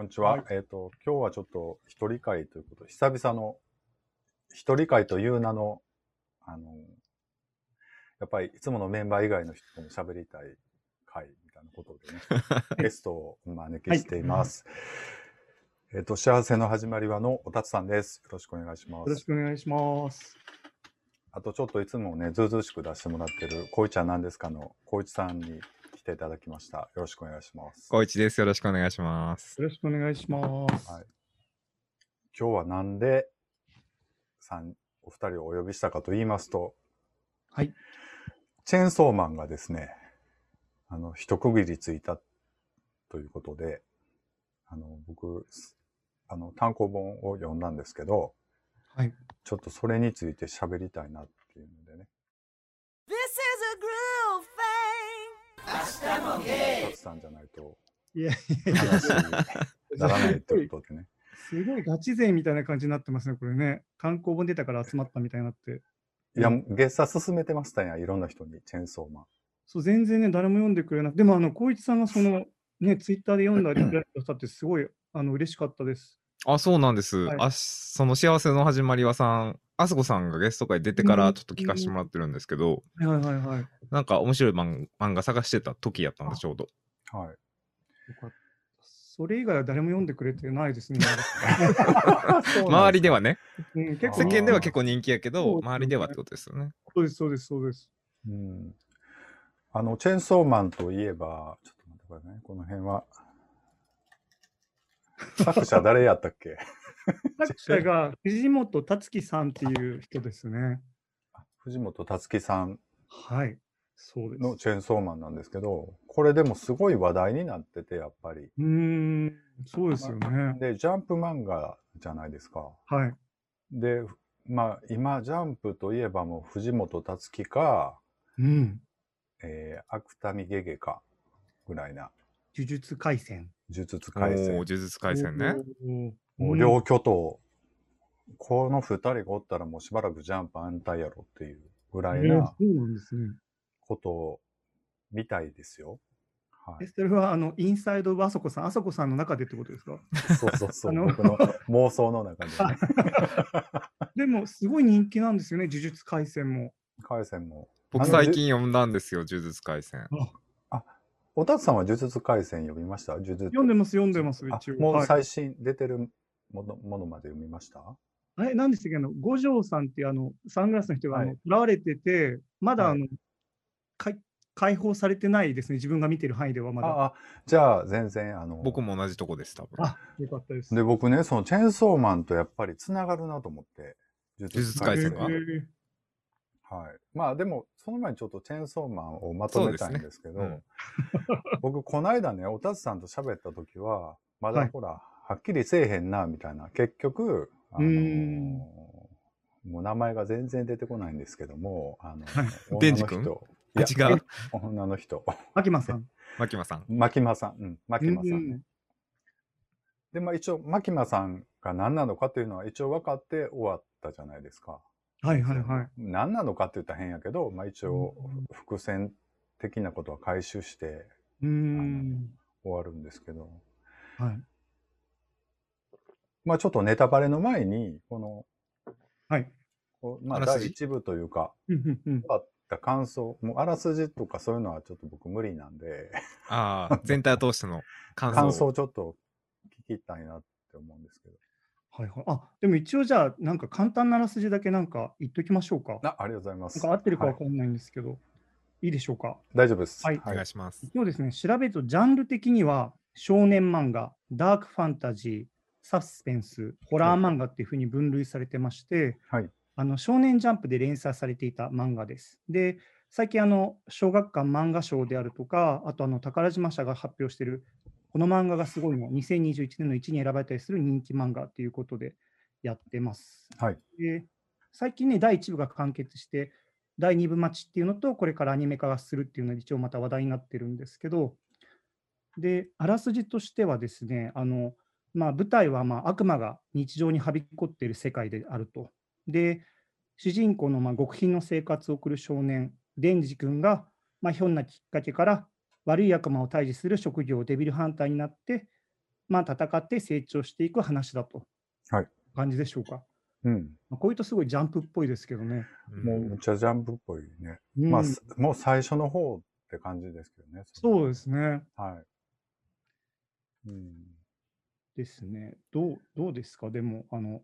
こんにちは。はいえっ、と、今日はちょっと一人会ということで、久々の一人会という名の、あの、やっぱりいつものメンバー以外の人とも喋りたい会みたいなことでね、ゲストをお招きしています。えっ、と、幸せの始まりはのおたつさんです。よろしくお願いしまよろしす。くお願いします。あとちょっといつもね、ずうずうしく出してもらってる、こいちゃんなんですかの、こいちさんに来ていただきました。よろしくお願いします。高一です。よろしくお願いします。よろしくお願いします。はい今日はなんで三お二人をお呼びしたかと言いますと、はい。チェーンソーマンがですね、あの、一区切りついたということで、あの、僕、あの、単行本を読んだんですけど、はい。ちょっとそれについて喋りたいなっていうのでね、This a groove thing. タツさんじゃないといやいやいやならないということでね。すごいガチ勢みたいな感じになってますね、これね。単行本出たから集まったみたいになって。いや、月差進めてましたんや、いろんな人に、チェーンソーマン。そう、全然ね、誰も読んでくれなくて、でも、あの、光一さんがその、ね、ツイッターで読んだりくださって、すごい、あの、嬉しかったです。あ、そうなんです。はいあ、その幸せの始まりはさん、あすこさんがゲスト会出てかうんらちょっと聞かせてもらってるんですけど、はいはいはいはい。よなんか面白い漫漫画探してた時やったんで、ちょうど。はい。それ以外は誰も読んでくれてないですね。周りではね、うん、結構世間では結構人気やけど、周りではってことですよね。そうです、そうです、そうです。うんあの、チェーンソーマンといえば、ちょっと待ってくださいね。この辺は。作者誰やったっけ？作者が藤本達樹さんっていう人ですね。藤本達樹さんはい。そうです。のチェーンソーマンなんですけど、これでもすごい話題になってて、やっぱり。うーん、そうですよね。で、ジャンプ漫画じゃないですか。はい。で、まあ、今、ジャンプといえばもう藤本達樹か、うん。えー、芥見ゲゲか、ぐらいな、呪術廻戦。呪術おー、廻戦呪。術廻戦ね。もう両巨頭、この二人がおったらもうしばらくジャンプ安泰やろっていうぐらいうんな。ことみたいですよ。はえ、い。それは、あの、インサイドはあそこさん、あそこさんの中でってことですか？そうそうそう。あの僕の妄想の中でね。でも、すごい人気なんですよね、呪術廻戦も。海戦も。僕最近読んだんですよ、呪術廻戦。おたつさんは呪術廻戦読みました？呪術読んでます、読んでます、あ一応。もうはい最新出てるものものまで読みました？あれ、なんでしたっけ、あの、五条さんっていう、あの、サングラスの人が、はい、囚われてて、まだ、はいあの、かい解放されてないですね、自分が見てる範囲ではまだ。ああ、じゃあ全然あの、僕も同じとこです、多分。あ、よかったです。で、僕ね、そのチェーンソーマンとやっぱりつながるなと思って。呪術廻戦がはい。まあでも、その前にちょっとチェーンソーマンをまとめたいんですけど、そうですね僕、この間ね、おたつさんと喋った時は、まだはいほら、はっきりせえへんな、みたいな。結局、あのうーもう名前が全然出てこないんですけども、あの、デンジ君？いや違う。女の人。秋間さん。牧間さん。牧間さん。うん、牧間さんねうん。で、まあ一応、牧間さんが何なのかというのは一応分かって終わったじゃないですか。はいはいはい。何なのかって言ったら変やけど、まあ一応うん、伏線的なことは回収してうーん。終わるんですけど、はい。まあちょっとネタバレの前に、この、はい。こうまああらすじ第一部というか、うんうんうん終わった感想、もうあらすじとかそういうのはちょっと僕無理なんで、ああ、全体を通しての感想。感想をちょっと聞きたいなって思うんですけど。はいはい。あ、でも一応じゃあ、なんか簡単なあらすじだけなんか言っときましょうか。あありがとうございます。なんか合ってるかわはいかんないんですけど、い、いでしょうか？大丈夫です。はいお願いします。一応ですね、調べるとジャンル的には少年漫画、ダークファンタジー、サスペンス、ホラー漫画っていうふうに分類されてまして、はい。あの少年ジャンプで連載されていた漫画です。で、最近あの小学館漫画賞であるとか、あとあの宝島社が発表しているこの漫画がすごいの2021年の1位に選ばれたりする人気漫画ということでやってます。はい。で最近ね、第1部が完結して、第2部待ちっていうのと、これからアニメ化するっていうのが一応また話題になってるんですけど、で、あらすじとしてはですね、あのまあ、舞台はまあ悪魔が日常にはびこっている世界であると。で、主人公のまあ極貧の生活を送る少年、デンジ君が、まあ、ひょんなきっかけから悪い悪魔を退治する職業デビルハンターになって、まあ、戦って成長していく話だと。はい感じでしょうか。うん。まあ、こういうとすごいジャンプっぽいですけどね。もう、むっちゃジャンプっぽいね。うんまあ、すもう最初の方って感じですけどね。そうですね。はい。うん。ですね。どう、どうですか？でも、あの、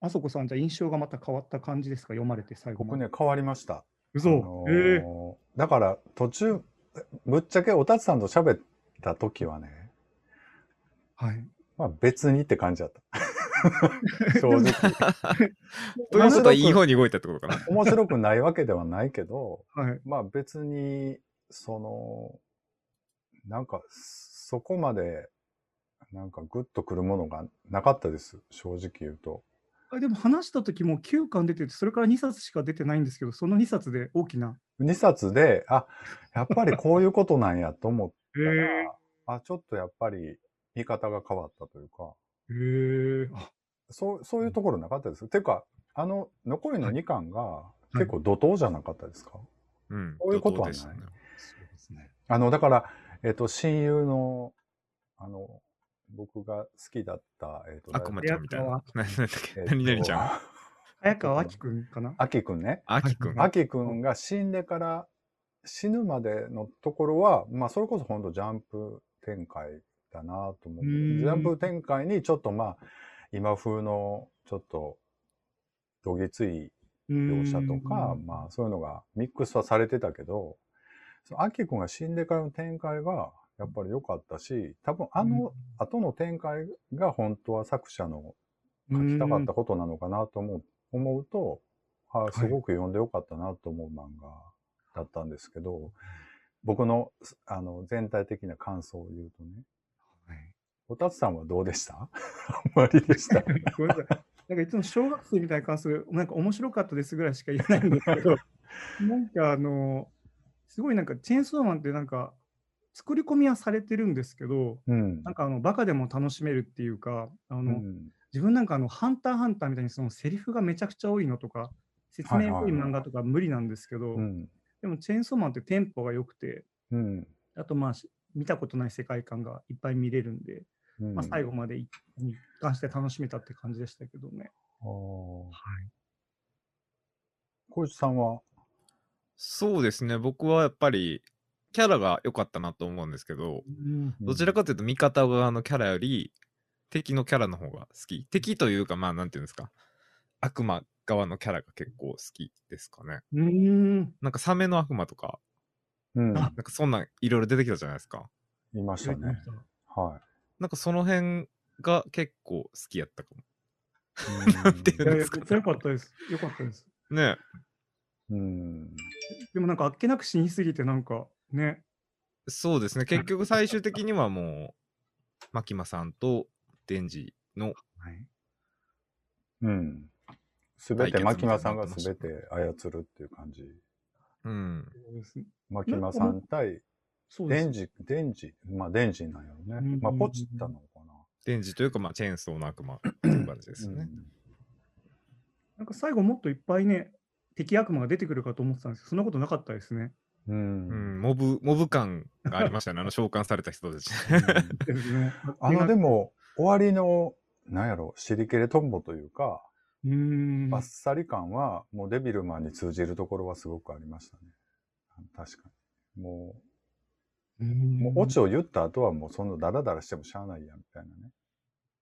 あそこさん、じゃあ印象がまた変わった感じですか？読まれて最後。僕ね、変わりました。嘘、あのえーだから途中、ぶっちゃけおたつさんと喋った時はね、はい。まあ別にって感じだった。正直。ということはいい方に動いたってことかな。面白くないわけではないけど、はい。まあ別に、その、なんか、そこまで、なんかグッとくるものがなかったです。正直言うと。あでも話した時も9巻出てて、それから2冊しか出てないんですけど、その2冊で大きな。2冊で、あ、やっぱりこういうことなんやと思ったら、へあ、ちょっとやっぱり見方が変わったというか、え。へえ。あそう、そういうところなかったです。ていうか、あの、残りの2巻がい結構怒涛じゃなかったですか、うん。そういうことはないねそうですね。あの、だから、えっ、と、親友の、あの、僕が好きだった、えっ、と、悪魔ちゃんみたいな。早何だっけ？えーと何々ちゃん 早川明君かな？アキくんね。あきくん。アキくんが死んでから死ぬまでのところは、まあ、それこそ本当ジャンプ展開だなと思う。ジャンプ展開にちょっとまあ、今風のちょっと、どぎつい描写とか、まあそういうのがミックスはされてたけど、そのアキ君が死んでからの展開がやっぱり良かったし、多分あの後の展開が本当は作者の書きたかったことなのかなと思う思うと、あすごく読んでよかったなと思う漫画だったんですけど、僕のあの全体的な感想を言うとね、はい。おたつさんはどうでした？あんまりでした。ごめんなさい。なんかいつも小学生みたいな感想で、なんか面白かったですぐらいしか言えないんですけど、なんかあの、すごいなんかチェーンソーマンってなんか、作り込みはされてるんですけど、うん。なんかあの、バカでも楽しめるっていうか、あの、うん。自分なんかあの、ハンターハンターみたいにそのセリフがめちゃくちゃ多いのとか、説明多い漫画とか無理なんですけど、うん。でもチェーンソーマンってテンポが良くて、うん。あとまあ、し見たことない世界観がいっぱい見れるんで、うん。まあ、最後まで一貫して楽しめたって感じでしたけどね。はい。小石さんは、そうですね。僕はやっぱり、キャラが良かったなと思うんですけど、どちらかというと味方側のキャラより、敵のキャラの方が好き。敵というか、まあ、なんていうんですか。悪魔側のキャラが結構好きですかね。うーん。なんかサメの悪魔とか、うん、あなんかそんなんいろいろ出てきたじゃないですか。いましたね。はなんかその辺が結構好きやったかも。い。なんていうんですかっちゃ良かったです。良かったです。ねうん。でもなんかあっけなく死にすぎて、なんかね、そうですね。結局最終的にはもう、牧間さんとデンジの、うん。すべて、牧間さんがすべて操るっていう感じ。うん。牧間さん対そうです。デンジ、デンジ、まあデンジなんやろうんうんうん。ねまあポチったのかな。デンジというか、まあ、チェーンソーの悪魔っていう感じですよね。なんか最後もっといっぱいね、敵悪魔が出てくるかと思ってたんですけど、そんなことなかったですね。う。うんん、モブ、モブ感がありましたね。あの召喚された人たち。ですねあの、でも、も、終わりの、なんやろ、シリケレトンボというか、うーん。バッサリ感は、もうデビルマンに通じるところはすごくありましたね。確かに。もう、もうオチを言った後はもうそんなダラダラしてもしゃあないやんみたいなね。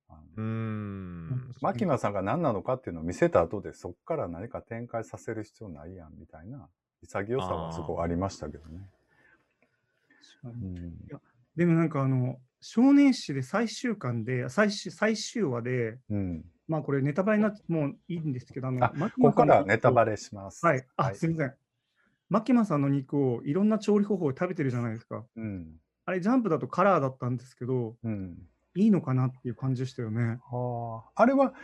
あうん。牧野さんが何なのかっていうのを見せた後でそっから何か展開させる必要ないやんみたいな潔さはすごいありましたけどね。うんでもなんかあの、少年誌で最終巻で、最終最終話で、うん。まあこれネタバレになってもういいんですけど、あの、ここからネタバレ。レします。はい。あ、すみません。牧間さんの肉をいろんな調理方法で食べてるじゃないですか。うん。あれ、ジャンプだとカラーだったんですけど、うん。いいのかなっていう感じでしたよね。ああ。あれは、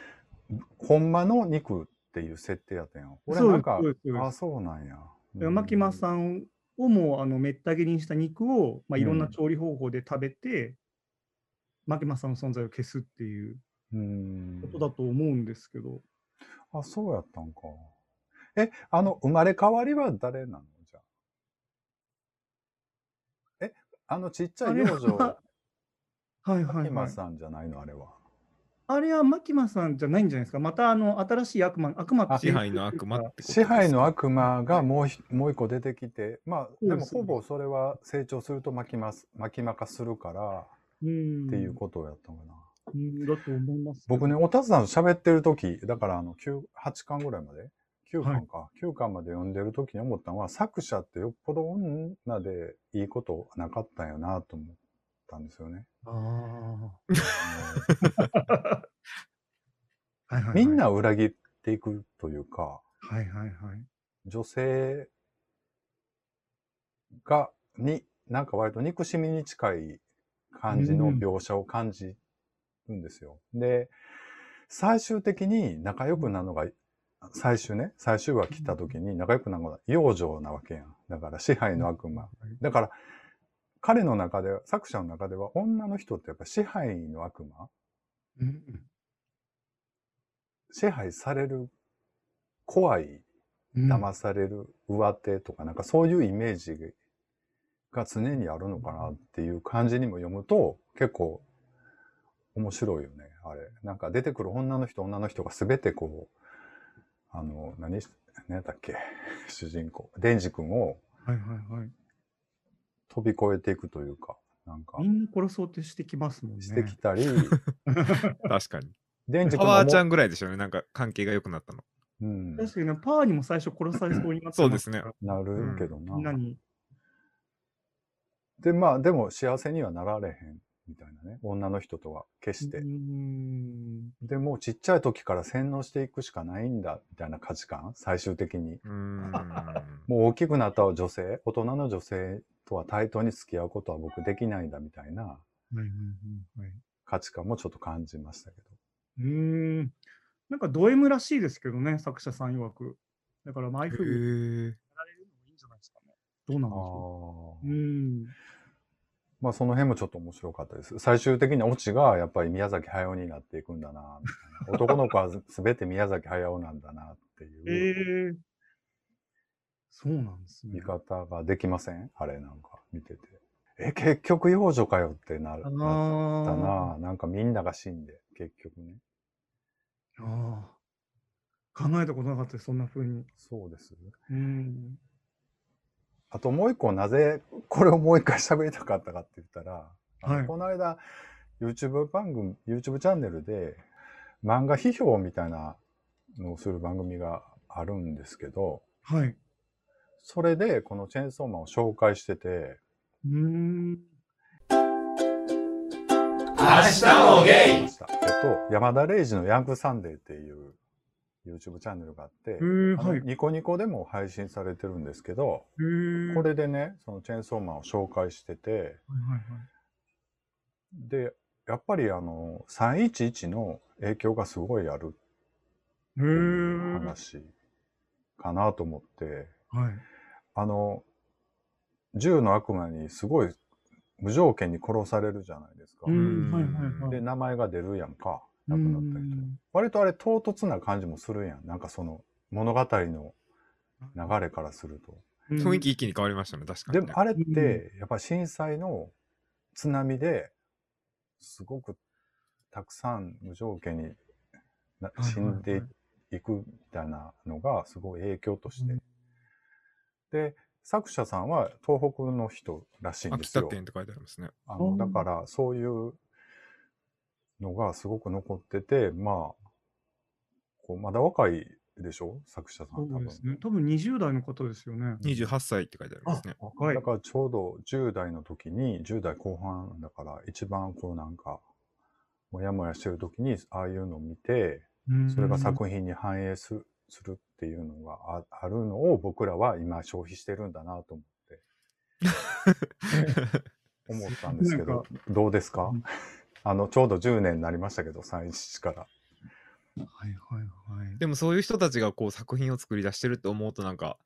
ほんまの肉っていう設定やったんやん。俺なんかあ、そうなんや。で牧間さん。んをもうあのめった切りにした肉を、まあ、いろんなうん調理方法で食べて、牧間さんの存在を消すっていううんことだと思うんですけど、あ、そうやったんか。え、あの、生まれ変わりは誰なの？じゃあ。え、あのちっちゃい幼女 は、はいはい、はい。今さんじゃないの、あれは。あれはマキマさんじゃないんじゃないですか？またあの新しい悪魔、悪魔って支配の悪魔支配の悪魔がもうひもう一個出てきて、まあ、でもほぼそれは成長すると巻きます、巻きまかするからうんっていうことをやったのかな。うんだと思います。僕ね、おたつさんと喋ってる時だからあの、9、8巻ぐらいまで ?9 巻か。9巻まで読んでる時に思ったのは、作者ってよっぽど女でいいことなかったんよなと思ったんですよね。ああ。はいはいはいみんなを裏切っていくというか、はいはいはい。女性が、に、なんか割と憎しみに近い感じの描写を感じるんですよ。で、最終的に仲良くなるのが、最終ね、最終話来た時に仲良くなるのが幼女なわけやん。だから支配の悪魔。だから、彼の中では、作者の中では女の人ってやっぱ支配の悪魔？うん支配される怖いうん騙される上手とか、なんかそういうイメージが常にあるのかなっていう感じにも読むと、結構面白いよね、あれ。なんか出てくる女の人、女の人が全てこう、あの、何し、何だっけ、主人公、デンジ君をはいはいはい。飛び越えていくというか、なんかみ、んな殺そうとしてきますもんね。してきたり、確かに。デンジパワーちゃんぐらいでしょ？うね。なんか関係が良くなったの。うん、確かにね、パーにも最初殺されそうになってそうですねまなるけどすからみんなな。に。で、まあ、でも幸せにはなられへんみたいなね。女の人とは決してう。んでもうちっちゃい時から洗脳していくしかないんだみたいな価値観？最終的にうーん。もう大きくなった女性？大人の女性とは対等に付き合うことは僕できないんだみたいな価値観もちょっと感じましたけどうーん。なんかド M らしいですけどね、作者さん曰く。だから、まあああいうふうにやられるのもいいんじゃないですかね。どうなんでしょう。うん。まあその辺もちょっと面白かったです最終的なオチがやっぱり宮崎駿になっていくんだなみたいな男の子は全て宮崎駿なんだなっていう ええそうなんですね。見方ができません？あれなんか見ててえ結局幼女かよってなるあなーったななんかみんなが死んで、結局ね。ああ。考えたことなかったです、そんな風に。そうです。うん。あともう一個なぜこれをもう一回喋りたかったかって言ったら、はいこの間 YouTube 番組、YouTube チャンネルで漫画批評みたいなのをする番組があるんですけど、はい。それでこのチェーンソーマンを紹介してて、うーん。明日もゲイえっと、山田礼二のヤングサンデーっていう YouTube チャンネルがあって、はい。ニコニコでも配信されてるんですけど、えー、これでね、そのチェーンソーマンを紹介してて、はいはいはい。で、やっぱりあの、311の影響がすごいあるへっていうー話かなと思って、はい。あの、銃の悪魔にすごい無条件に殺されるじゃないですか。で、名前が出るやんか、亡くなった人うん。割とあれ唐突な感じもするやん。なんかその物語の流れからすると。雰囲気一気に変わりましたね、確かに、ね。でもあれって、やっぱり震災の津波ですごくたくさん無条件に死んでいくみたいなのがすごい影響として。で、作者さんは東北の人らしいんですよ。秋田県って書いてありますね。あのうんだからそういうのがすごく残ってて、まあ、こうまだ若いでしょ？作者さん多分。ね。多分20代の方ですよね。28歳って書いてありますね。若いだ。からちょうど10代の時に、10代後半だから一番こうなんか、もやもやしてる時に、ああいうのを見て、それが作品に反映するするっていうのがああるのを僕らは今消費してるんだなと思って、思ったんですけど、どうですか？うん あの、ちょうど10年になりましたけど、311から。はいはいはい。でもそういう人たちがこう作品を作り出してるって思うとなんか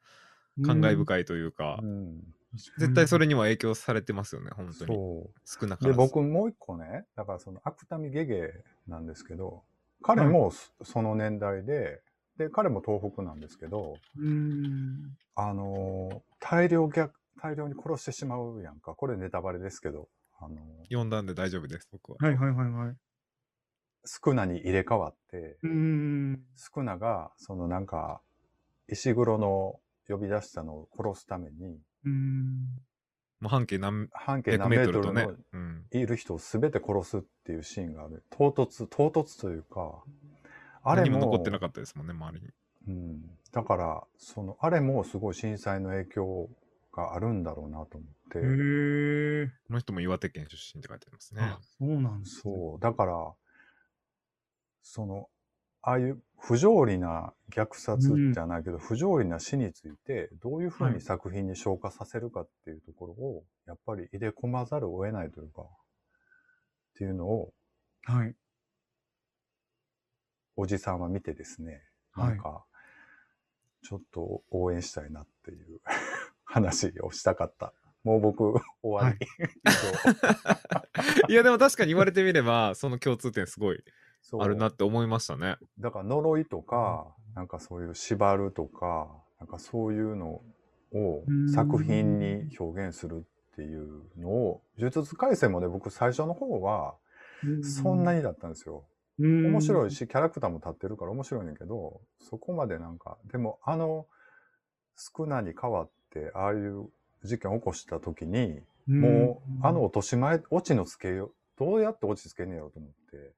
感慨深いというか、うん。絶対それには影響されてますよね、本当に。そう。少なからず。で、僕もう一個ね、だからその、芥見ゲゲなんですけど、彼もそその年代で、で、彼も東北なんですけど、うーん。あのー大量虐、大量に殺してしまうやんか。これネタバレですけど、あの、読んだんで大丈夫です、僕は。はいはいはいはい。スクナに入れ替わって、うーん。スクナが、そのなんか、石黒の呼び出したのを殺すために、うーん。もう半径何半径百何メートルの。うん。いる人を全て殺すっていうシーンがある。唐突、唐突というか、あれ何もも、残ってなかったですもんね、周りに。うん、だから、その、あれもすごい震災の影響があるんだろうなと思って、へえ。この人も岩手県出身って書いてありますねあ。そうなんですね。そう、だから、その、ああいう不条理な虐殺じゃないけど、不条理な死について、どういうふうはいに作品に消化させるかっていうところを、やっぱり入れ込まざるを得ないというか、っていうのを、はい。おじさんは見てですね、はいなんか、ちょっと応援したいなっていう 話をしたかった。もう僕、終わり。以上いや、でも確かに言われてみれば、その共通点すごいあるなって思いましたね。だから呪いとか、なんかそういう縛るとか、なんかそういうのをうん作品に表現するっていうのを、呪術廻戦もね、僕最初の方はそんなににだったんですよ。面面白い。し、キャラクターも立ってるから面白いねんけど、そこまでなんか、でもあの、少なに変わって、ああいう事件を起こした時に、もう、あの、落とし前、オチのつけよう、どうやってオチつけねえよと思って、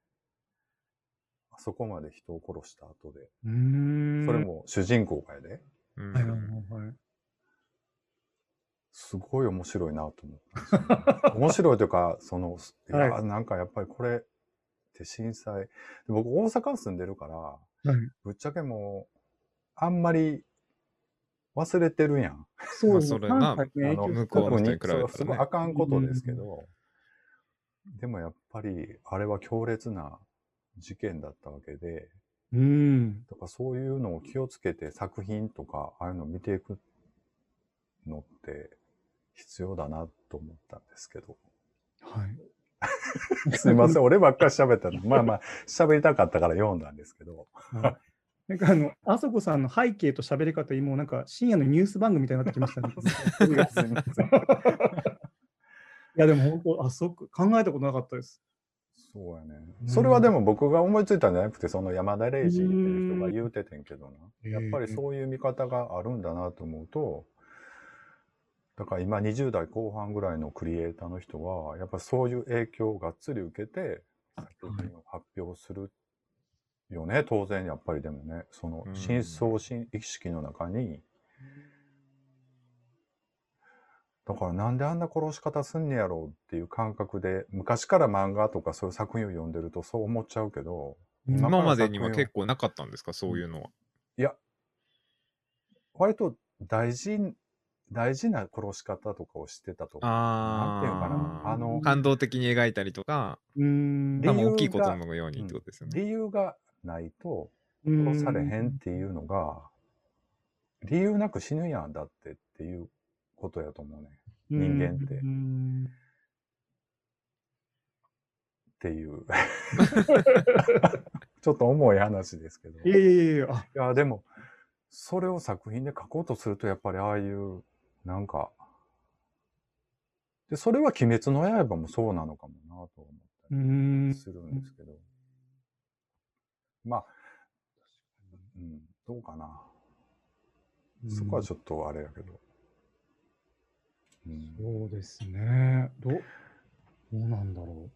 あそこまで人を殺した後で、う。それも主人公がやで、うんはいはいはいはい。すごい面白いなと思ったんですよね、面白いというか、その、いや、はなんかやっぱりこれって震災、で僕大阪住んでるから、はい。ぶっちゃけもう、あんまり忘れてるやん。そうまあそれな関西ねあの向こうの人に比べたらねすごいあかんことですけど、でもやっぱり、あれは強烈な事件だったわけで、うん。だからそういうのを気をつけて作品とか、ああいうのを見ていくのって必要だなと思ったんですけど。はい。すいません、俺ばっかり喋ったの。まあまあ、喋りたかったから読んだんですけど。はいなんかあの、あそこさんの背景と喋り方、もうなんか深夜のニュース番組みたいになってきましたね。すいや、でも本当、あ、そっか、考えたことなかったです。そうやね。うんそれはでも僕が思いついたんじゃなくて、その山田礼二っていう人が言うててんけどな。うんやっぱりそういう見方があるんだなと思うと、だから今20代後半ぐらいのクリエイターの人は、やっぱりそういう影響をがっつり受けて、作品を発表するよね。当然やっぱりでもね、そのうん深層心意識の中に、だからなんであんな殺し方すんねやろうっていう感覚で、昔から漫画とかそういう作品を読んでるとそう思っちゃうけど、うん今までには結構なかったんですか、そういうのは。いや、割と大事、大事な殺し方とかをしてたと思う。なんていうのかなああのー感動的に描いたりとか、うーん。大きいことのようにってことですよね。理由がないとうん殺されへんっていうのが、理由なく死ぬやんだってっていうことやと思うね。人間ってうんっていう。ちょっと重い話ですけど。いやいやいやいや、あ、いや、でも、それを作品で書こうとすると、やっぱりああいう、なんか、で、それは鬼滅の刃もそうなのかもなと思ったうりん。するんですけど。まあ、うん、どうかな。そこはちょっとあれやけど。うん、そうですね。どう、どうなんだろ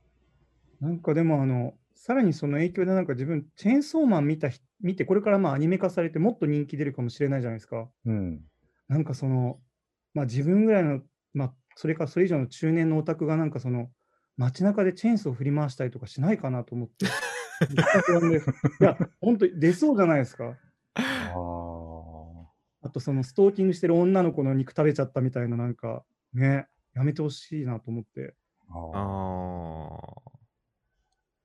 う。なんかでも、あの、さらにその影響で、なんか自分、チェーンソーマン見たひ、見て、これからまあアニメ化されて、もっと人気出るかもしれないじゃないですか。うん。なんかその、まあ自分ぐらいの、まあ、それからそれ以上の中年のオタクが、なんかその、街中でチェーンソーを振り回したりとかしないかなと思って。いや、本当出そうじゃないですか。あと、そのストーキングしてる女の子の肉食べちゃったみたいな、なんか、ね、やめてほしいなと思って。ああ。ああ。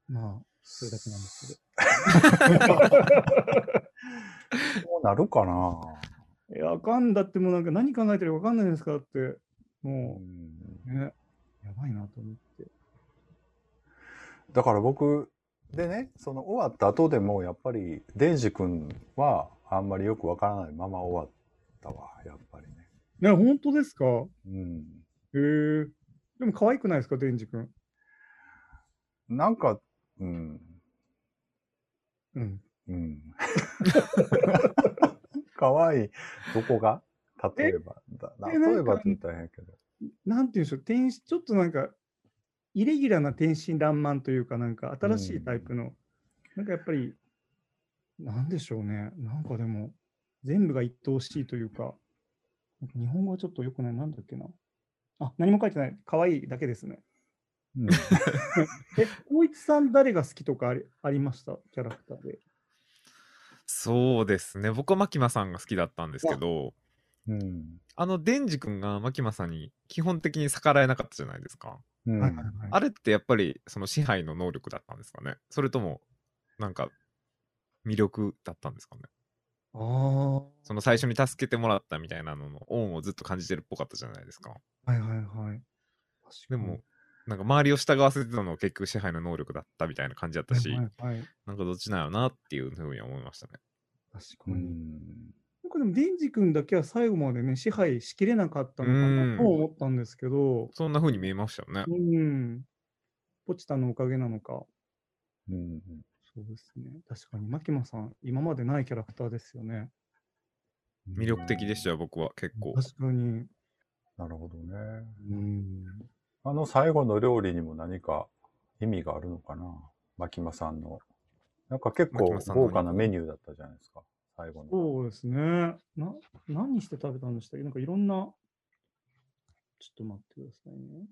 まあ、それだけなんですけど。そうなるかないや、あかんだってもうなんか何考えてるか分かんないんですかって、うもんう、ね、やばいなと思って。だから僕でね、その終わった後でもやっぱりデイジ君はあんまりよくわからないまま終わったわ、やっぱりね。ね、本当ですか？うん。へえ。でも可愛くないですか、デンジ君？なんか、うん。うん。うん。かわいい。どこが？例えば。だえ例えばって言ったら変やけど。なんていうんでしょう、天使ちょっとなんか、イレギュラーな天真爛漫というか、なんか新しいタイプの、なんかやっぱり、なんでしょうね、なんかでも、全部が愛おしいというか、か日本語はちょっとよくない、なんだっけな。あ、何も書いてない、可愛いだけですね。うん、え、光一さん、誰が好きとかありありました、キャラクターで。そうですね。僕はマキマさんが好きだったんですけど、うん。あの、デンジ君がマキマさんに基本的に逆らえなかったじゃないですか。あれってやっぱりその支配の能力だったんですかねそれとも、なんか、魅力だったんですかねあその最初に助けてもらったみたいなのの恩をずっと感じてるっぽかったじゃないですか。あ、はいはいはい。でも、なんか周りを従わせてたのは結局支配の能力だったみたいな感じだったし、はいはいはい、なんかどっちなんやろなっていうふうに思いましたね。確かに。うん。なんかでも、デンジ君だけは最後までね、支配しきれなかったのかうんなと思ったんですけど、そんな風に見えましたよね。うん。ポチタのおかげなのか。うん。そうですね。確かに、マキマさん、今までないキャラクターですよね。魅力的でしたよ、僕は結構。確かに。なるほどね。うん。あの最後の料理にも何か意味があるのかな？牧間さんの。なんか結構豪華なメニューだったじゃないですか。最後の。そうですね。な、何して食べたんでしたっけ？なんかいろんな、ちょっと待ってくださいね。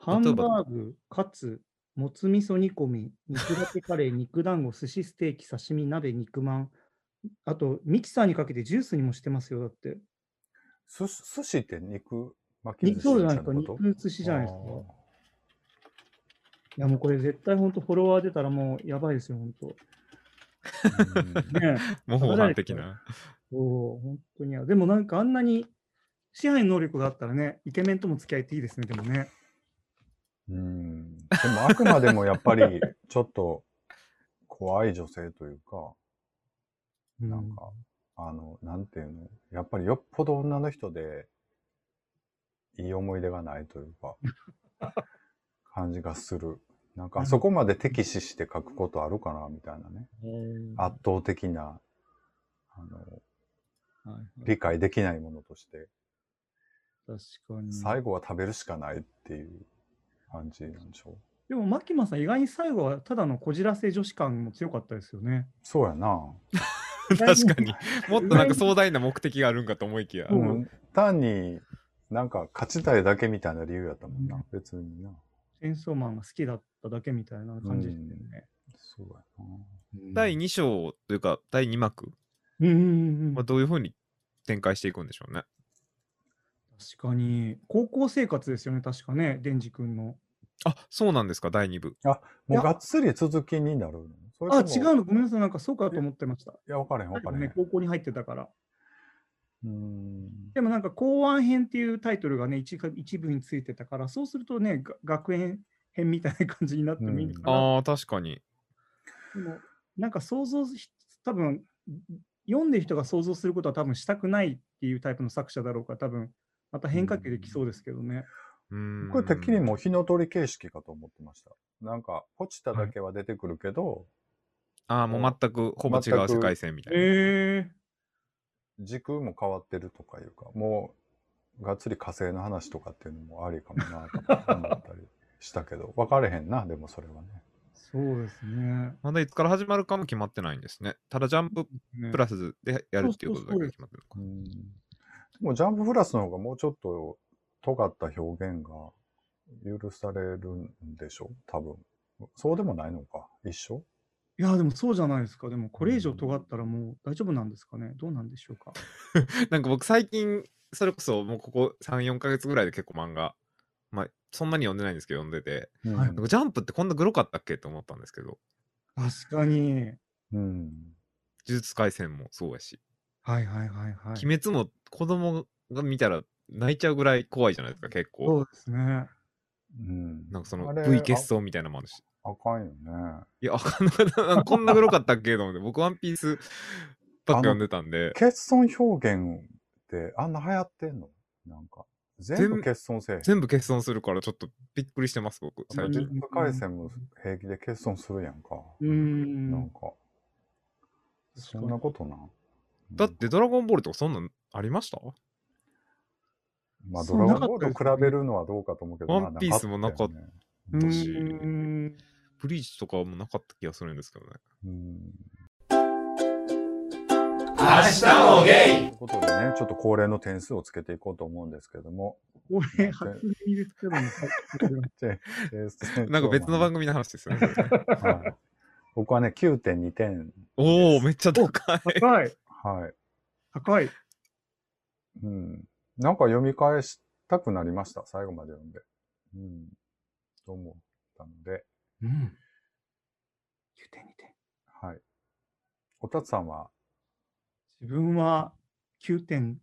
ハンバーグ、カツ、もつ味噌煮込み、肉だけカレー、肉団子、寿司ステーキ、刺身、鍋、肉まん。あと、ミキサーにかけてジュースにもしてますよ、だって。す寿司って肉巻き肉寿司そうじゃないですか、肉寿司じゃないですか。いや、もうこれ絶対本当フォロワー出たらもうやばいですよ、本当。ねえ模倣犯的な。そう、本当に。でもなんかあんなに支配能力があったらね、イケメンとも付き合えていいですね、でもね。うん。でもあくまでもやっぱり ちょっと怖い女性というか、なんか、あの、なんていうの、やっぱりよっぽど女の人でいい思い出がないというか、感じがする。なんか、そこまで敵視して書くことあるかな、みたいなね。うん圧倒的な、あの、はいはい理解できないものとして、確かに。最後は食べるしかないっていう感じなんでしょう。でも、マキマさん、意外に最後はただのこじらせ女子感も強かったですよね。そうやな。確か に。もっとなんか壮大な目的があるんかと思いきや。うん単になんか勝ちたいだけみたいな理由やったもんな、うん別にな。戦争マンが好きだっただけみたいな感じでしたよね。そうやな。第2章というか、第2幕うんうんうんはどういうふうに展開していくんでしょうね。確かに。高校生活ですよね、確かね、デンジ君の。あ、そうなんですか、第2部。もうがっつり続きになるの？それあ、違うの、ごめんなさい、なんかそうかと思ってました。いや、分からへん、分からへん。ね、高校に入ってたから。うーん。でもなんか公安編っていうタイトルがね一か一部についてたから、そうするとね、が学園編みたいな感じになってもいいのかな。ああ、確かに。でもなんか想像し、多分読んでる人が想像することは多分したくないっていうタイプの作者だろうから、多分また変化球できそうですけどね。うーん。これ、てっきりもう火の鳥形式かと思ってました。なんか、ポチタだけは出てくるけど、ああ、もう全くほぼ違う世界線みたいな。え時空も変わってるとかいうか、もう、がっつり火星の話とかっていうのもありかもなとか思ったりしたけど、分かれへんな、でもそれはね。そうですね。まだいつから始まるかも決まってないんですね。ただ、ジャンプねプラスでやるっていうことだけ決まってるのか。うん。もうジャンププラスの方がもうちょっと尖った表現が許されるんでしょ？多分。そうでもないのか一緒？いや、でもそうじゃないですか。でもこれ以上尖ったらもう大丈夫なんですかね？どうなんでしょうか？なんか僕最近、それこそもうここ3、4ヶ月ぐらいで結構漫画、まあ、そんなに読んでないんですけど読んでて、うんはいなんかジャンプってこんなグロかったっけと思ったんですけど、確かに。うん。呪術廻戦もそうやし、はいはいはいはい。鬼滅も子供が見たら泣いちゃうぐらい怖いじゃないですか、結構。そうですね。うん。なんかその V 結晶みたいなのもあるし。あかんよね。いや、あかんなかったこんなグロかったっけと思って、僕ワンピースばっか読んでたんで、欠損表現ってあんな流行ってんの？なんか。全部欠損せえ。全部欠損するからちょっとびっくりしてます、僕、最近。ジップ回線も平気で欠損するやんか。うーん。なんか、そんなことな。だって、ドラゴンボールとかそんなんありました？まあ、ドラゴンボールと比べるのはどうかと思うけど、ワンピースもなかっまあよねうだしーん。ブリーチとかもなかった気がするんですけどね。うん明日もゲということでね、ちょっと恒例の点数をつけていこうと思うんですけども、これ、初耳ですけども、なんか別の番組、組の話ですよね。それね はい僕はね、9.2点。おお、めっちゃ高い。高い。はい。高い。うん。なんか読み返したくなりました、最後まで読んで。うん。と思ったので、うん。9点、2点。はい。おたつさんは、自分は9点。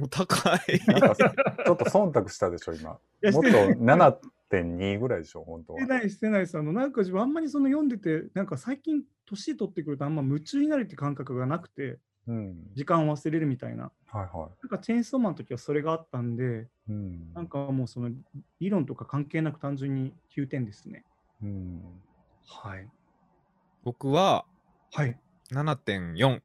お高い。なんかちょっと忖度したでしょ、今。もっとしてない。7.2ぐらいでしょ、本当はして。ない、してないです。あの、なんか自分あんまりその読んでて、なんか最近、年取ってくるとあんま夢中になるって感覚がなくて、うん。時間を忘れるみたいな。はいはなんかチェーンソーマンの時はそれがあったんで、い。うん。なんかもうその理論とか関係なく単純に9点ですね。うん。はい。僕ははい。7.4。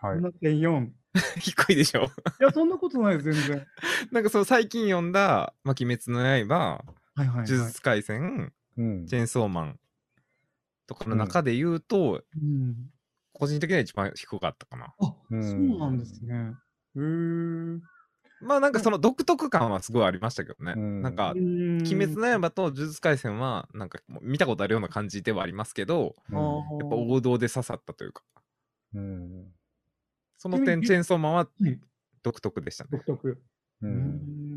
はい。7.4。い 低いでしょ。や、そんなことないです、全然。なんかそう、最近読んだ、まあ、鬼滅の刃、はいはい、はい。呪術廻戦、うん。チェーンソーマンとかの中で言うと、うん。個人的には一番低かったかな。あ、うんそうなんですね。へー。まあなんかその独特感はすごいありましたけどね。うんなんか、鬼鬼滅の刃と呪術廻戦は、なんかもう見たことあるような感じではありますけど、うんやっぱ王道で刺さったというか、うん。その点、チェーンソーマンははい独特でしたね。独特。う。うんん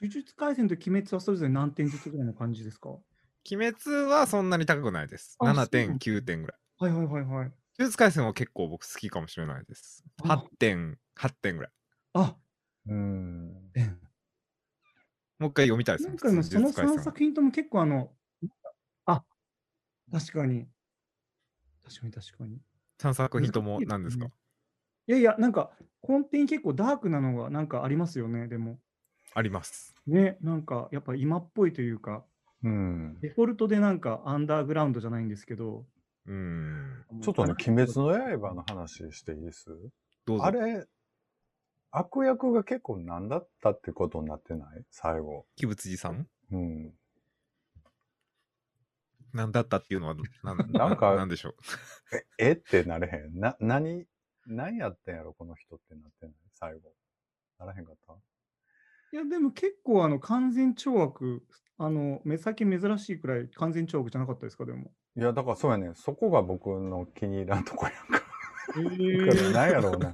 呪術廻戦と鬼滅はそれぞれ何点ずつぐらいの感じですか？は鬼滅はそんなに高くないです。あ7点、そう9点ぐらい。いはいはいはい。呪術廻戦は結構僕好きかもしれないです。あ8点、8点ぐらい。あ、うん。えもう一回読みたいですね。なんか今その3呪術廻戦は作品とも結構あの、あ、確かに。確かに確かに。3作品とも何ですか？いやいや、なんか根底に結構ダークなのがなんかありますよね、でも。あります。ね、なんかやっぱ今っぽいというか、うん。デフォルトでなんかアンダーグラウンドじゃないんですけど。うーん。ちょっとね、鬼滅の刃の話していいです？どうぞ。あれ、悪役が結構何だったってことになってない？最後。鬼仏寺さん？うん。何だったっていうのは何 なんかなんでしょう？え、えってなれへん？な、何、何やってんやろ、この人ってなってない？最後。ならへんかった？いや、でも結構あの完全懲悪、あの、目先珍しいくらい完全懲悪じゃなかったですか、でも。いや、だからそうやね。そこが僕の気に入らんとこやんか。えだから何やろうな。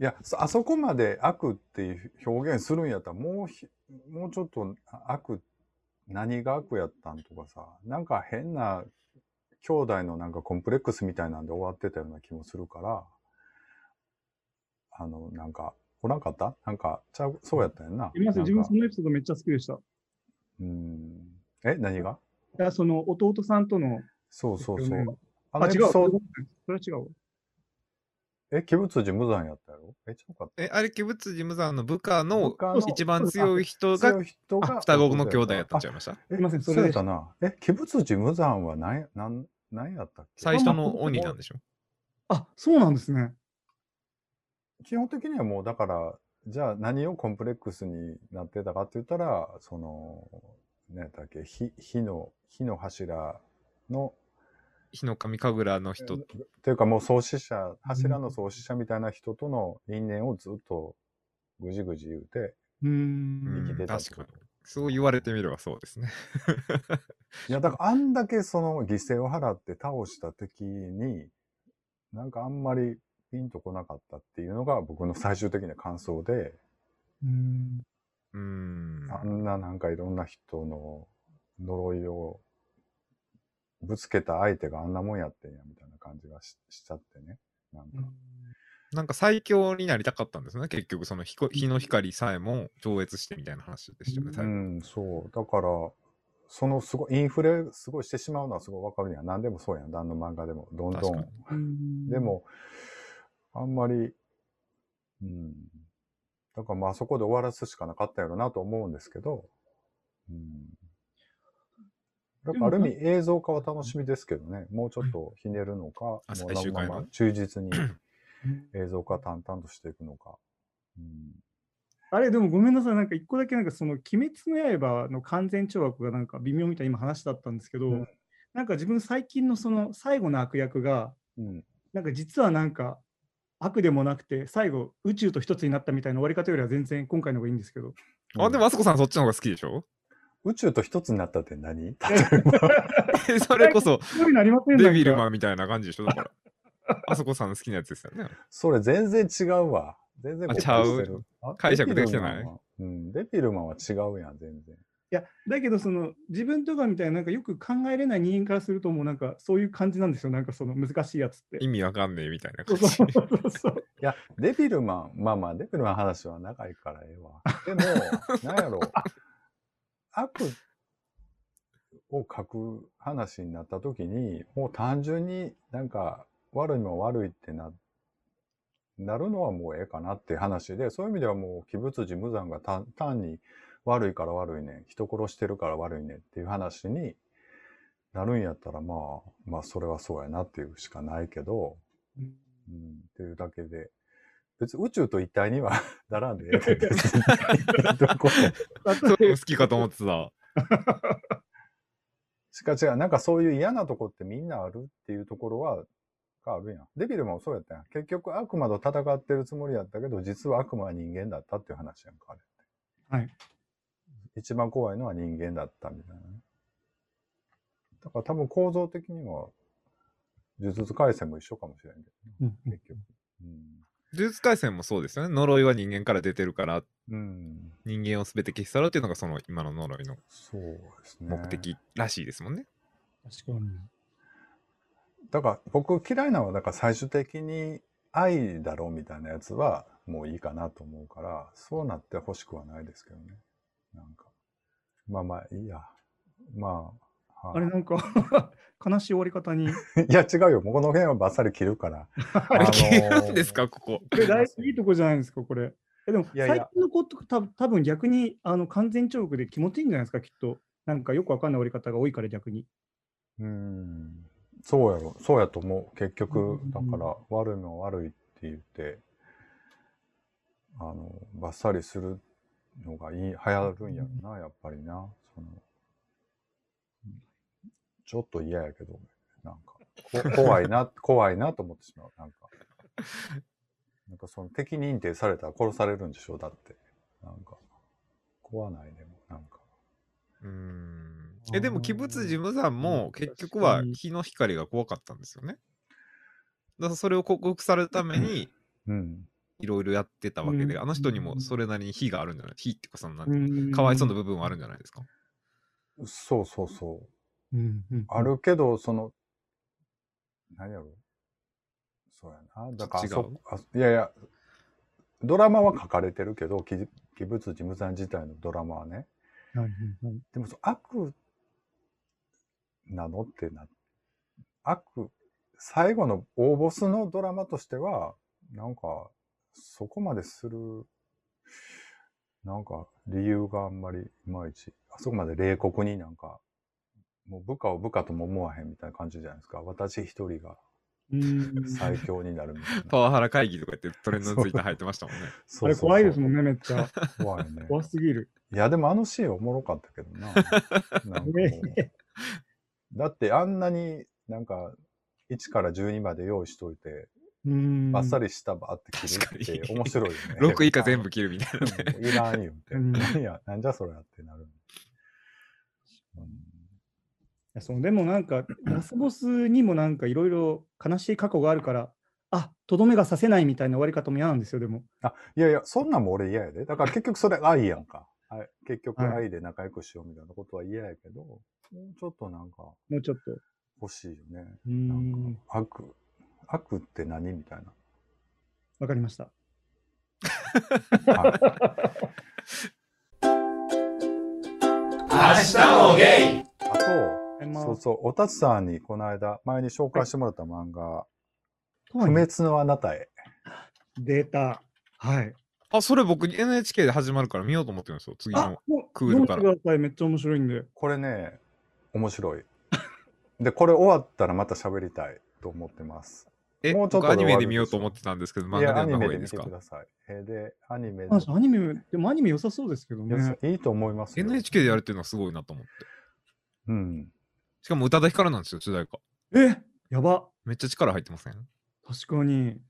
いや、そあそこまで悪っていう表現するんやったら、もうひ、もうちょっと悪、何が悪やったんとかさ、なんか変な兄弟のなんかコンプレックスみたいなんで終わってたような気もするから、あの、なんか、おらんかった？なんか、ちゃう、そうやったよな。います自分そのエピソードめっちゃ好きでした。いうん。え、何が？や、その弟さんとの。そうそうそう。ああ、違う。のエピソードそれは違うわ。え、鬼仏寺無惨やったやろ？え、ちゃうかった？え、あれ、鬼仏寺無惨の部下の部下の一番強い人が双子の兄弟やったんちゃいました？えすいませんそそれで。な。え、鬼仏寺無惨は何や、なん、何やったっけ？最初の鬼なんでしょ？あ、そうなんですね。基本的にはもうだから、じゃあ何をコンプレックスになってたかって言ったら、その、何やったっけ、火、火の、火の柱の、日の神神楽の人というかもう創始者、柱の創始者みたいな人との因縁をずっとぐじぐじ言うて生きてた確かに。そう言われてみればそうですね。いや、だからあんだけその犠牲を払って倒した敵に、なんかあんまりピンとこなかったっていうのが僕の最終的な感想で、うん。あんななんかいろんな人の呪いをぶつけた相手があんなもんやってんやみたいな感じがししちゃってね。なんか、なんか最強になりたかったんですね。結局、その日の光さえも超越してみたいな話でしたよね、う。ん、そう。だから、そのすごい、インフレすごいしてしまうのはすごいわかるやん。何でもそうやん。何の漫画でも。どんどんで、も、あんまり、うん、だからまあそこで終わらすしかなかったやろなと思うんですけど、うん。だからある意味映像化は楽しみですけどね、もうちょっとひねるのか、もあうまま忠実に映像化淡々としていくのか。うん。あれ、でもごめんなさい、なんか一個だけ、なんかその、鬼滅の刃の完全懲悪がなんか微妙みたいな今話だったんですけど、うん。なんか自分最近のその最後の悪役が、うん。なんか実はなんか悪でもなくて、最後宇宙と一つになったみたいな終わり方よりは全然今回の方がいいんですけど。あ、でもあそこさんそっちの方が好きでしょ？宇宙と一つになったって何？え それこそ、デビルン。マンみたいな感じでしょだから。あそこさんの好きなやつですよね。それ全然違うわ。全然あちゃう？解釈できてない？うん。デビルマンは違うやん、全然。いや、だけどその自分とかみたいななんかよく考えれない人間からするともうなんかそういう感じなんですよ。なんかその難しいやつって。意味わかんねえみたいなそ感じ。うそうそうそう。いや、デビルマン、まあまあ、デビルマンの話は長いからええわ。でも、なんやろ、悪を書く話になった時に、もう単純になんか悪いもん悪いってな、なるのはもうええかなっていう話で、そういう意味ではもう、鬼仏寺無惨が単単に悪いから悪いね、人殺してるから悪いねっていう話になるんやったら、まあ、まあ、それはそうやなっていうしかないけど、うん。うん、っていうだけで、別に宇宙と一体には ならんでええで別に どこもそれも好きかと思ってた。しか違う、なんかそういう嫌なとこってみんなあるっていうところは、があるやん。デビルもそうやったやん。結局悪魔と戦ってるつもりやったけど、実は悪魔は人間だったっていう話やんか、あれって。はい。一番怖いのは人間だったみたいなね。だから多分構造的には、呪術廻戦も一緒かもしれんけどうんね、結局。うん。呪術廻戦もそうですよね。呪いは人間から出てるから、うん。人間を全て消し去ろうっていうのがその今の呪いの。目的らしいですもんね。確かに。だから僕嫌いなのは、だから最終的に愛だろうみたいなやつはもういいかなと思うから、そうなってほしくはないですけどね。なんか。まあまあいいや。まあ。れなんか 悲しい終わり方に。いや違うよ。この辺はバッサリ切るから。あれ、あのー消えるんですか、ここ。これ大いいとこじゃないですか、これ。えでも、いやいや最近の子とか多分多分逆にあの完全懲悪で気持ちいいんじゃないですか、きっと。なんかよくわかんない終わり方が多いから逆に。うん。そうやろ。そうやと思う。結局う、んだから悪いのは悪いって言って、あの、バッサリするのがいい、流行るんやろな、やっぱりな。そのちょっと嫌やけど、なんか、こ 怖いな、怖いなと思ってしまう。なんか、なんかその敵認定されたら殺されるんでしょだって。なんか、怖ないでも、なんか。うーん。え、でも、鬼仏寺無惨も結局は日の光が怖かったんですよね。だからそれを克服されるために、うん。いろいろやってたわけで、うんあの人にもそれなりに火があるんじゃない火っていうか、そのかわいそうな部分はあるんじゃないですか？そうそうそう。うんうんあるけど、その、何やろ。そうやな。だから違う？そあ、いやいや、ドラマは書かれてるけど、き鬼仏寺無惨自体のドラマはね。はいはいはい。でも、そ悪なのってな、悪、最後の大ボスのドラマとしては、なんか、そこまでする、なんか、理由があんまりいまいち、あそこまで冷酷になんか、もう部下を部下とも思わへんみたいな感じじゃないですか。私一人がうん最強になるみたいな。パワハラ会議とか言ってトレンドについて入ってましたもんね。あれ怖いですもん。んね、めっちゃ。怖いね。怖すぎる。いや、でもあのシーンおもろかったけどな。なんだってあんなになんか1から12まで用意しといて、うんバッサリしたばって切る確かってに面白いよね。6以下全部切るみたいなね。うんいらんよって。うん何や、なんじゃそれやってなる。うんそうでもなんか、ラスボスにもなんかいろいろ悲しい過去があるから、あとどめがさせないみたいな終わり方も嫌なんですよ、でも。あ、いやいや、そんなんも俺嫌やで。だから結局それ愛やんか。はい結局はい愛で仲良くしようみたいなことは嫌やけど、もうちょっとなんかもうちょっと。欲しいよね。うなんん、か悪、悪って何みたいな。わかりました。はい 明日もゲイあと、そうそう、おたつさんにこの間、前に紹介してもらった漫画、とは不滅のあなたへ。データ。はい。あ、それ僕 NHK で始まるから見ようと思ってるんですよ。次あの。、もうクールから読んでください。めっちゃ面白いんで。これね、面白い。で、これ終わったらまた喋りたいと思ってます。え、もうちょっと僕アニメで見ようと思ってたんですけど、漫画で見て読んだ方がいいですか？ください。えーで、アニメあアニメ、でもアニメ良さそうですけどで、ね。いいと思いますよ。?NHK でやるっていうのはすごいなと思って。うん。しかも宇多田ヒカルなんですよ、主題歌。えやば。めっちゃ力入ってません？確かに。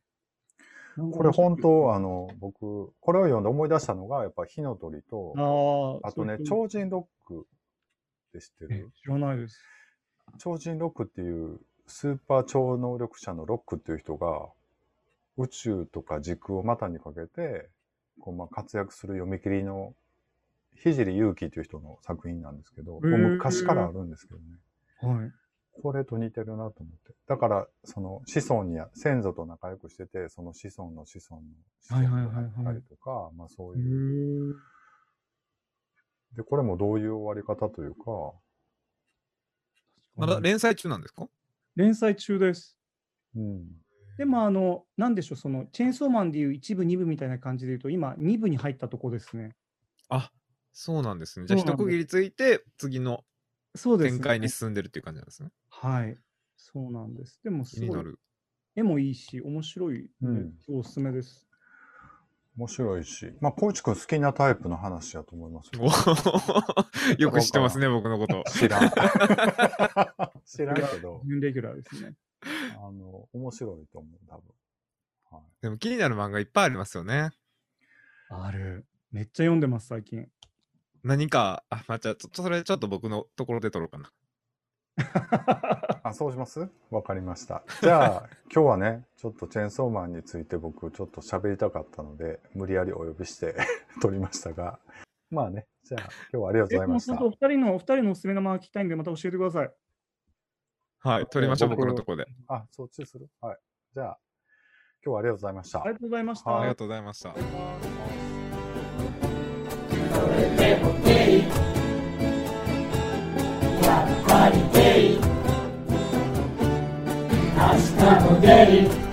これ本当、あの、僕、これを読んで思い出したのが、やっぱ火の鳥と、ああ。あとね、超人ロックって知ってえる知らないです。超人ロックっていうスーパー超能力者のロックっていう人が宇宙とか時空を股にかけてこうまあ活躍する読み切りの聖勇気という人の作品なんですけど、もう昔からあるんですけどね。はい。これと似てるなと思って。だから、その子孫にや、先祖と仲良くしてて、その子孫の子孫の子はい孫はいはいはいになったりとか、まあそうへいう。ーで、これもどういう終わり方というか、まだ連載中なんですか？連載中です。うん。でも、あの、なんでしょう、その、チェーンソーマンでいう一部、二部みたいな感じで言うと、今、二部に入ったとこですね。あ、そうなんですね。じゃあ一区切りついて、次のそうですね。展開に進んでるっていう感じなんですね。はい。そうなんです。でも、すご気にないる。絵もいいし、面白い、うんおすすめです。面白いし、まあ、コイチ君好きなタイプの話だと思いますよ。お よく知ってますね、僕のこと。知らん。知らんけど、準レギュラーですね。あの、面白いと思う、多分。はい、でも気になる漫画いっぱいありますよね。ある。めっちゃ読んでます、最近。何か、あ、まあ、じゃあ、ちょっとそれちょっと僕のところで撮ろうかな。あ、そうします？わかりました。じゃあ、今日はね、ちょっとチェーンソーマンについて僕ちょっと喋りたかったので、無理やりお呼びして 撮りましたが、まあね、じゃあ今日はありがとうございましたお二人の、お二人のおすすめの漫画聞きたいんで、また教えてください。はい、撮りましょう、僕僕のところで。あ、そっちする？はい。じゃあ、今日はありがとうございました。ありがとうございました。はいありがとうございました。や